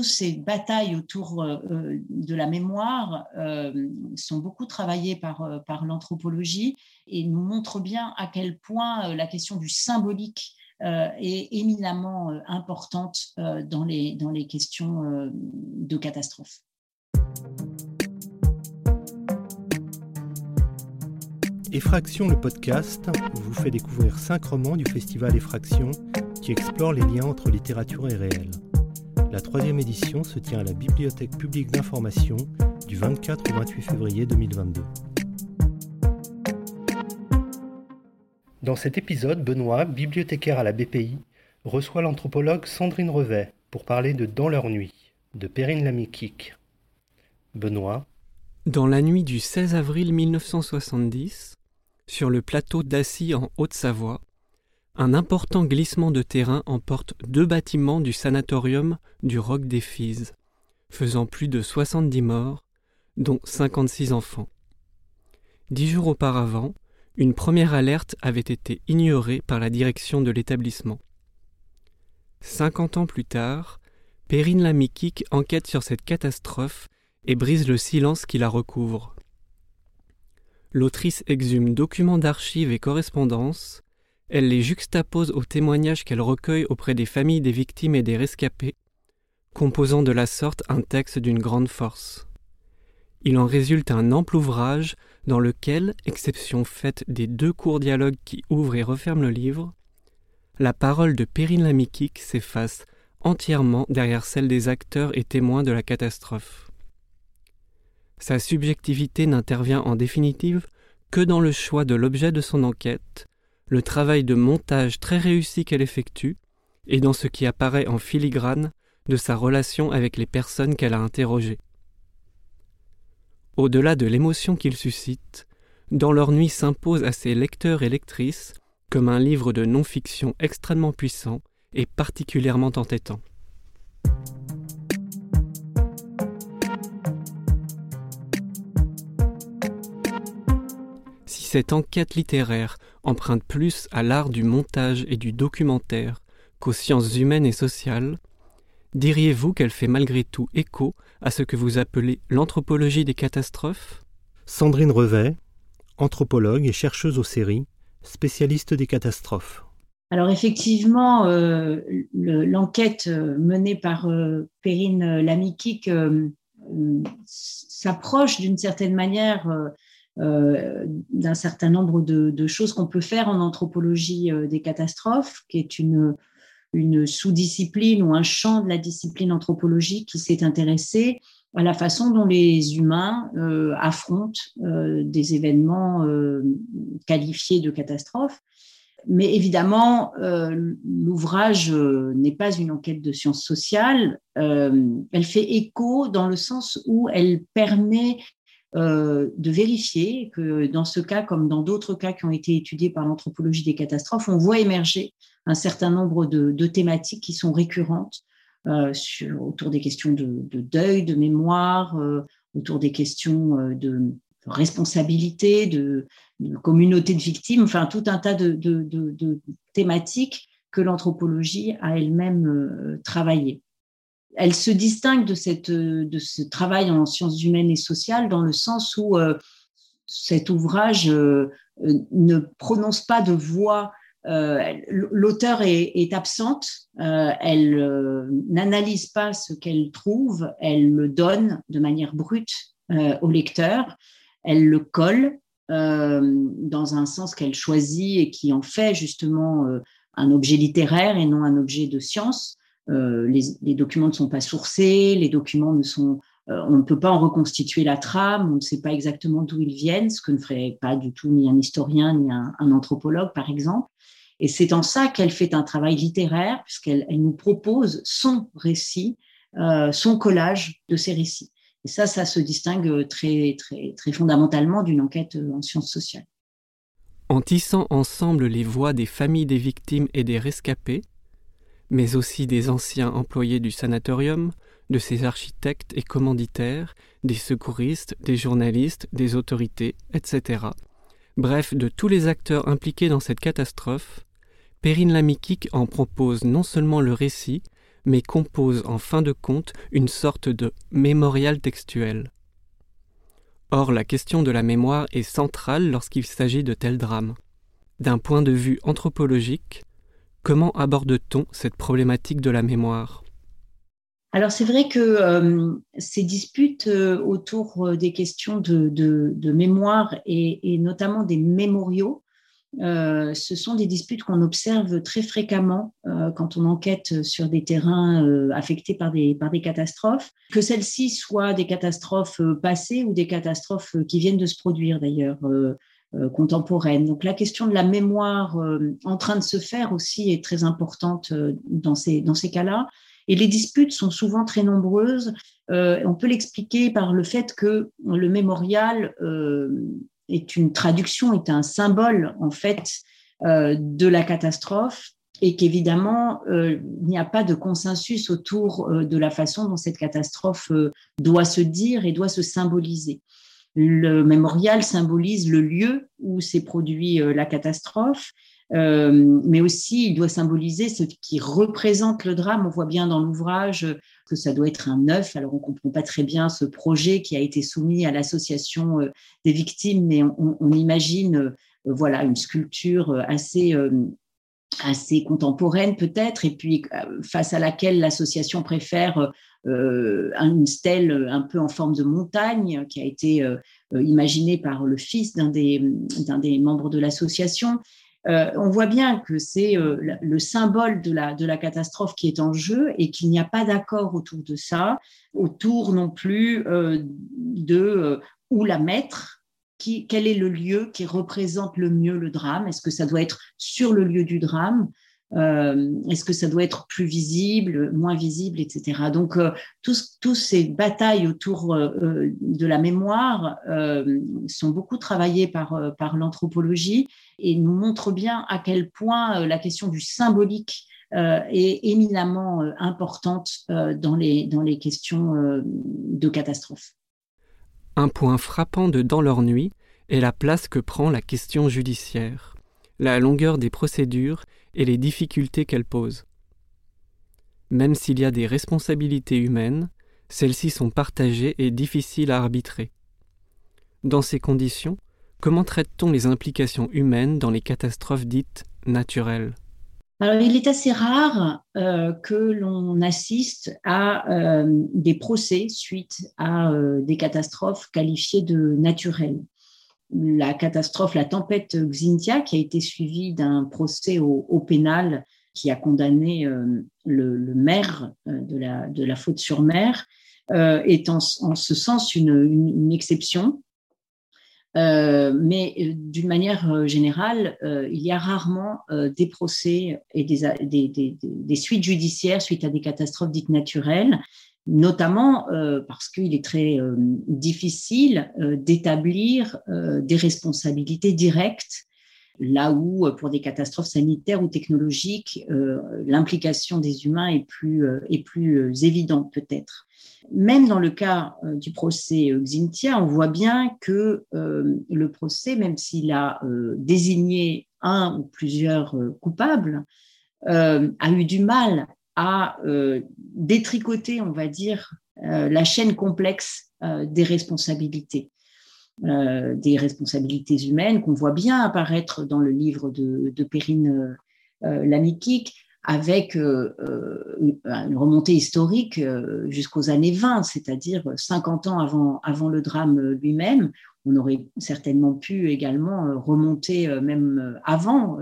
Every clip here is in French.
toutes ces batailles autour de la mémoire sont beaucoup travaillées par, l'anthropologie et nous montrent bien à quel point la question du symbolique est éminemment importante dans, les, dans les questions de catastrophe. Effraction le podcast vous fait découvrir cinq romans du festival Effraction qui explorent les liens entre littérature et réel. La troisième édition se tient à la Bibliothèque publique d'information du 24 au 28 février 2022. Dans cet épisode, Benoît, bibliothécaire à la BPI, reçoit l'anthropologue Sandrine Revet pour parler de Dans leur nuit, de Perrine Lamikik. Benoît. Dans la nuit du 16 avril 1970, sur le plateau d'Assy en Haute-Savoie, un important glissement de terrain emporte deux bâtiments du sanatorium du Roc des faisant plus de 70 morts, dont 56 enfants. Dix jours auparavant, une première alerte avait été ignorée par la direction de l'établissement. Cinquante ans plus tard, Perrine Lamikik enquête sur cette catastrophe et brise le silence qui la recouvre l'autrice exhume documents d'archives et correspondances, elle les juxtapose aux témoignages qu'elle recueille auprès des familles des victimes et des rescapés, composant de la sorte un texte d'une grande force. Il en résulte un ample ouvrage dans lequel, exception faite des deux courts dialogues qui ouvrent et referment le livre, la parole de Perrine Lamikik s'efface entièrement derrière celle des acteurs et témoins de la catastrophe. Sa subjectivité n'intervient en définitive que dans le choix de l'objet de son enquête, le travail de montage très réussi qu'elle effectue, et dans ce qui apparaît en filigrane de sa relation avec les personnes qu'elle a interrogées. Au-delà de l'émotion qu'il suscite, Dans leur nuit s'impose à ses lecteurs et lectrices comme un livre de non-fiction extrêmement puissant et particulièrement entêtant. cette enquête littéraire emprunte plus à l'art du montage et du documentaire qu'aux sciences humaines et sociales, diriez-vous qu'elle fait malgré tout écho à ce que vous appelez l'anthropologie des catastrophes? Sandrine Revet, anthropologue et chercheuse aux séries, spécialiste des catastrophes. Alors effectivement, euh, l'enquête euh, menée par euh, Perrine Lamikik s'approche d'une certaine manière euh, d'un certain nombre de, choses qu'on peut faire en anthropologie euh, des catastrophes, qui est une, sous-discipline ou un champ de la discipline anthropologique qui s'est intéressé à la façon dont les humains euh, affrontent des événements qualifiés de catastrophes. Mais évidemment, l'ouvrage n'est pas une enquête de sciences sociales. elle fait écho dans le sens où elle permet euh, de vérifier que dans ce cas, comme dans d'autres cas qui ont été étudiés par l'anthropologie des catastrophes, on voit émerger un certain nombre de, thématiques qui sont récurrentes euh, autour des questions de, deuil, de mémoire, euh, autour des questions de responsabilité, de, communauté de victimes, enfin tout un tas de, thématiques que l'anthropologie a elle-même travaillé elle se distingue de, cette, de ce travail en sciences humaines et sociales dans le sens où euh, cet ouvrage euh, ne prononce pas de voix. Euh, l'auteur est, absente, elle n'analyse pas ce qu'elle trouve, elle le donne de manière brute au lecteur, elle le colle dans un sens qu'elle choisit et qui en fait justement un objet littéraire et non un objet de science. Euh, les, documents ne sont pas sourcés, les documents ne sont, euh, on ne peut pas en reconstituer la trame, on ne sait pas exactement d'où ils viennent, ce que ne ferait pas du tout ni un historien ni un, anthropologue, par exemple. Et c'est en ça qu'elle fait un travail littéraire, puisqu'elle elle nous propose son récit, euh, son collage de ses récits. Et ça, ça se distingue très, très, très fondamentalement d'une enquête en sciences sociales. En tissant ensemble les voix des familles des victimes et des rescapés, mais aussi des anciens employés du sanatorium, de ses architectes et commanditaires, des secouristes, des journalistes, des autorités, etc. Bref, de tous les acteurs impliqués dans cette catastrophe, Perrine Lamikik en propose non seulement le récit, mais compose en fin de compte une sorte de mémorial textuel. Or, la question de la mémoire est centrale lorsqu'il s'agit de tels drames. D'un point de vue anthropologique, comment aborde-t-on cette problématique de la mémoire? Alors c'est vrai que euh, ces disputes euh, autour euh, des questions de, mémoire et, notamment des mémoriaux, ce sont des disputes qu'on observe très fréquemment quand on enquête sur des terrains affectés par des, par des catastrophes, que celles-ci soient des catastrophes passées ou des catastrophes qui viennent de se produire d'ailleurs. Contemporaines. Donc la question de la mémoire en train de se faire aussi est très importante dans ces, dans ces cas-là. Et les disputes sont souvent très nombreuses. Euh, on peut l'expliquer par le fait que le mémorial euh, est une traduction, est un symbole en fait euh, de la catastrophe et qu'évidemment, il n'y a pas de consensus autour de la façon dont cette catastrophe doit se dire et doit se symboliser. Le mémorial symbolise le lieu où s'est produit la catastrophe euh, mais aussi il doit symboliser ce qui représente le drame. On voit bien dans l'ouvrage que ça doit être un œuf. Alors on comprend pas très bien ce projet qui a été soumis à l'association euh, des victimes, mais on, imagine euh, voilà une sculpture assez assez contemporaine peut-être, et puis face à laquelle l'association préfère une stèle un peu en forme de montagne qui a été imaginée par le fils d'un des, membres de l'association. Euh, on voit bien que c'est euh, le symbole de la, catastrophe qui est en jeu et qu'il n'y a pas d'accord autour de ça, autour non plus euh, de où la mettre, quel est le lieu qui représente le mieux le drame? Est-ce que ça doit être sur le lieu du drame? Euh, Est-ce que ça doit être plus visible, moins visible, etc. Donc, euh, tous, ces batailles autour euh, de la mémoire sont beaucoup travaillées par, l'anthropologie et nous montrent bien à quel point la question du symbolique est éminemment importante dans les questions de catastrophe. Un point frappant de Dans leur nuit est la place que prend la question judiciaire, la longueur des procédures et les difficultés qu'elle pose. Même s'il y a des responsabilités humaines, celles-ci sont partagées et difficiles à arbitrer. Dans ces conditions, comment traite-t-on les implications humaines dans les catastrophes dites naturelles? Alors, il est assez rare euh, que l'on assiste à euh, des procès suite à euh, des catastrophes qualifiées de naturelles la catastrophe, la tempête Xintia, qui a été suivie d'un procès au, pénal qui a condamné le, maire de, la, faute sur mer, est en, ce sens une, exception. Mais d'une manière générale, il y a rarement des procès et des, suites judiciaires suite à des catastrophes dites naturelles notamment euh, parce qu'il est très euh, difficile euh, d'établir des responsabilités directes, là où pour des catastrophes sanitaires ou technologiques, l'implication des humains est plus, plus évidente peut-être. Même dans le cas du procès Xintia, on voit bien que le procès, même s'il a désigné un ou plusieurs coupables, a eu du mal à euh, détricoter, on va dire, euh, la chaîne complexe euh, des responsabilités. Des responsabilités humaines qu'on voit bien apparaître dans le livre de, Perrine Lamikik, avec une remontée historique jusqu'aux années 20, c'est-à-dire 50 ans avant, avant le drame lui-même. On aurait certainement pu également remonter même avant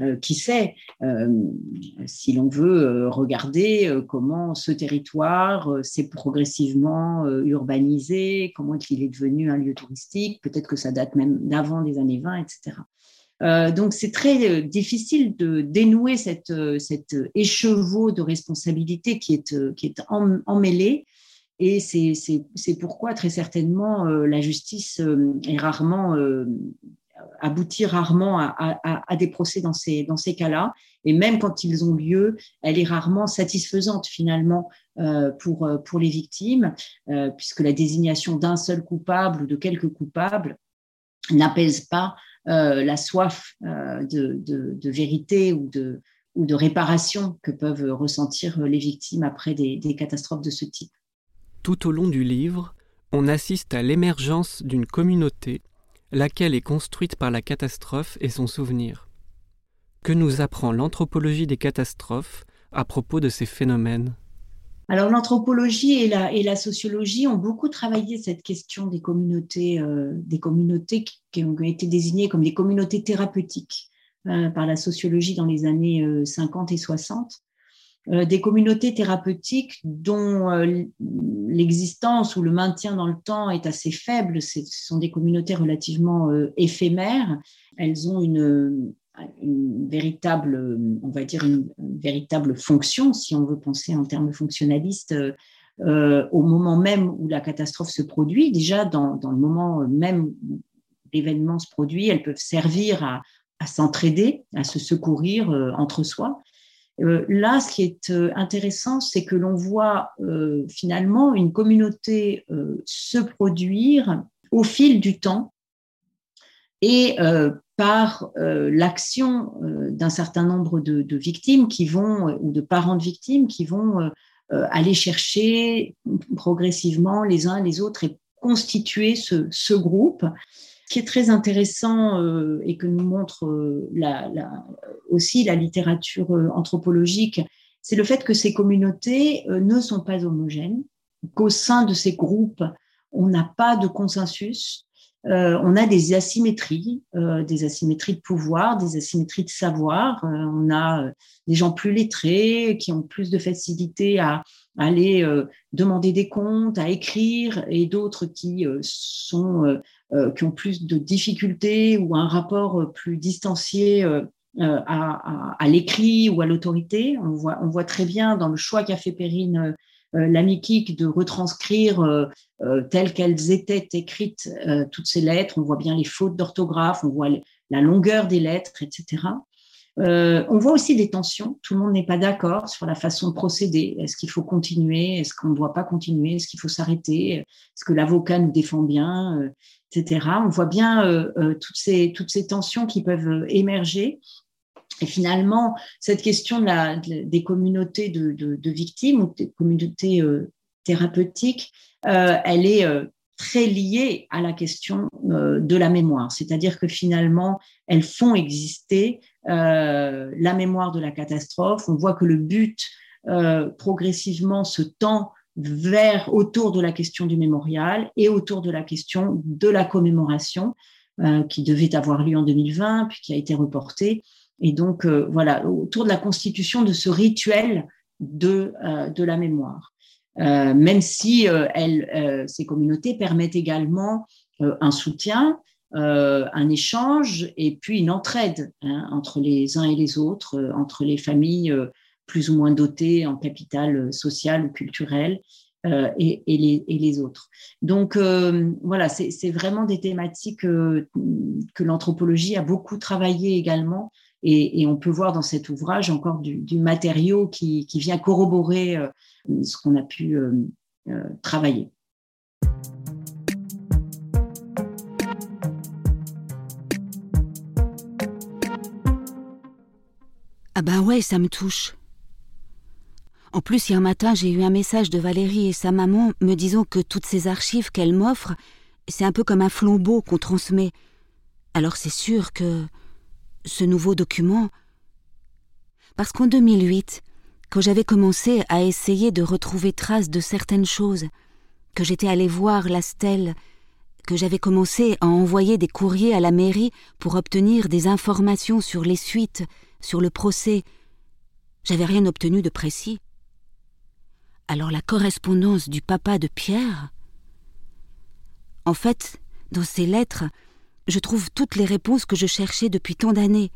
euh, qui sait, euh, si l'on veut euh, regarder comment ce territoire s'est progressivement urbanisé, comment il est devenu un lieu touristique, peut-être que ça date même d'avant les années 20, etc. donc c'est très difficile de dénouer cette, cet écheveau de responsabilité qui est emmêlé. Et c'est pourquoi très certainement la justice est rarement aboutit rarement à, des procès dans ces, cas-là. Et même quand ils ont lieu, elle est rarement satisfaisante finalement euh, pour, euh, pour les victimes, euh, puisque la désignation d'un seul coupable ou de quelques coupables n'apaise pas la soif de, vérité ou de, réparation que peuvent ressentir les victimes après des catastrophes de ce type. Tout au long du livre, on assiste à l'émergence d'une communauté, laquelle est construite par la catastrophe et son souvenir. Que nous apprend l'anthropologie des catastrophes à propos de ces phénomènes? Alors l'anthropologie et la, sociologie ont beaucoup travaillé cette question des communautés, euh, qui ont été désignées comme des communautés thérapeutiques euh, par la sociologie dans les années 50 euh, et 60. Des communautés thérapeutiques dont l'existence ou le maintien dans le temps est assez faible. Ce sont des communautés relativement éphémères. Elles ont une, véritable, on va dire une, véritable fonction, si on veut penser en termes fonctionnalistes, euh, au moment même où la catastrophe se produit. Déjà, dans, le moment même où l'événement se produit, elles peuvent servir à, s'entraider, à se secourir euh, entre soi. Euh, là, ce qui est euh, intéressant, c'est que l'on voit euh, finalement une communauté se produire au fil du temps et par l'action d'un certain nombre de, victimes qui vont, ou de parents de victimes qui vont aller chercher progressivement les uns les autres et constituer ce groupe. Ce qui est très intéressant et que nous montre la, aussi la littérature anthropologique, c'est le fait que ces communautés ne sont pas homogènes, qu'au sein de ces groupes, on n'a pas de consensus, euh, on a des asymétries, euh, des asymétries de pouvoir, des asymétries de savoir. Euh, on a des gens plus lettrés qui ont plus de facilité à, aller demander des comptes, à écrire, et d'autres qui sont qui ont plus de difficultés ou un rapport plus distancié à, à l'écrit ou à l'autorité. On voit, très bien dans le choix qu'a fait Perrine euh, de retranscrire euh, euh, telles qu'elles étaient écrites toutes ces lettres. On voit bien les fautes d'orthographe, on voit la longueur des lettres, etc. on voit aussi des tensions. Tout le monde n'est pas d'accord sur la façon de procéder. Est-ce qu'il faut continuer? Est-ce qu'on ne doit pas continuer? Est-ce qu'il faut s'arrêter? Est-ce que l'avocat nous défend bien? On voit bien toutes, ces, toutes ces tensions qui peuvent émerger et finalement, cette question des communautés de, victimes ou des communautés euh, thérapeutiques, euh, elle est euh, très liée à la question euh, de la mémoire. C'est-à-dire que finalement, elles font exister euh, la mémoire de la catastrophe. On voit que le but progressivement se tend vers autour de la question du mémorial et autour de la question de la commémoration qui devait avoir lieu en 2020 puis qui a été reportée. Et donc, euh, voilà, autour de la constitution de ce rituel de, euh, de la mémoire. Euh, même si elle, ces communautés permettent également un soutien, un échange et puis une entraide hein, entre les uns et les autres, entre les familles plus ou moins dotées en capital social ou culturel et, et, les, autres. Donc voilà, c'est vraiment des thématiques que l'anthropologie a beaucoup travaillé également et, on peut voir dans cet ouvrage encore du, matériau qui, vient corroborer euh, ce qu'on a pu euh, euh, travailler. Ah ben ouais, ça me touche. En plus, hier matin, j'ai eu un message de Valérie et sa maman me disant que toutes ces archives qu'elle m'offre, c'est un peu comme un flambeau qu'on transmet. Alors c'est sûr que ce nouveau document Parce qu'en 2008, quand j'avais commencé à essayer de retrouver trace de certaines choses, que j'étais allé voir la stèle, que j'avais commencé à envoyer des courriers à la mairie pour obtenir des informations sur les suites, sur le procès, j'avais rien obtenu de précis. Alors la correspondance du papa de Pierre? En fait, dans ces lettres, je trouve toutes les réponses que je cherchais depuis tant d'années.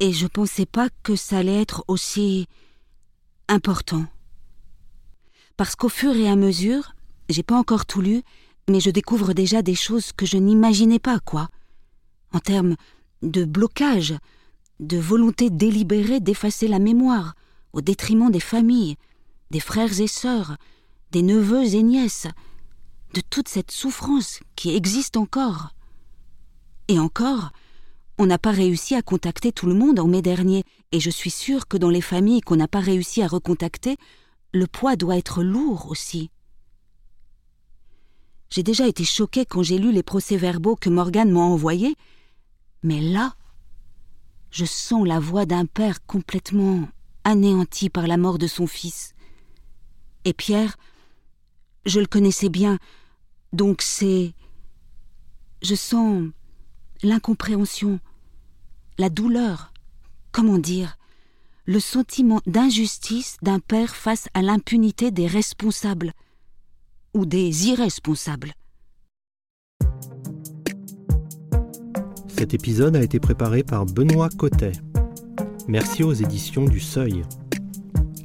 Et je pensais pas que ça allait être aussi important. Parce qu'au fur et à mesure, j'ai pas encore tout lu, mais je découvre déjà des choses que je n'imaginais pas, quoi. En termes de blocage, de volonté délibérée d'effacer la mémoire, au détriment des familles, des frères et sœurs, des neveux et nièces, de toute cette souffrance qui existe encore. Et encore, On n'a pas réussi à contacter tout le monde en mai dernier, et je suis sûre que dans les familles qu'on n'a pas réussi à recontacter, le poids doit être lourd aussi. J'ai déjà été choquée quand j'ai lu les procès-verbaux que Morgane m'a envoyés, mais là, je sens la voix d'un père complètement anéanti par la mort de son fils. Et Pierre, je le connaissais bien, donc c'est. Je sens l'incompréhension, la douleur, comment dire, le sentiment d'injustice d'un père face à l'impunité des responsables ou des irresponsables. Cet épisode a été préparé par Benoît Cotet. Merci aux éditions du Seuil.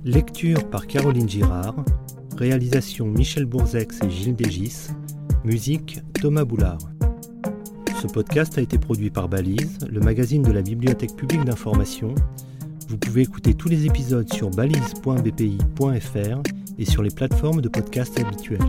Lecture par Caroline Girard. Réalisation Michel Bourzex et Gilles Dégis. Musique Thomas Boulard. Ce podcast a été produit par Balise, le magazine de la Bibliothèque publique d'information. Vous pouvez écouter tous les épisodes sur balise.bpi.fr et sur les plateformes de podcast habituelles.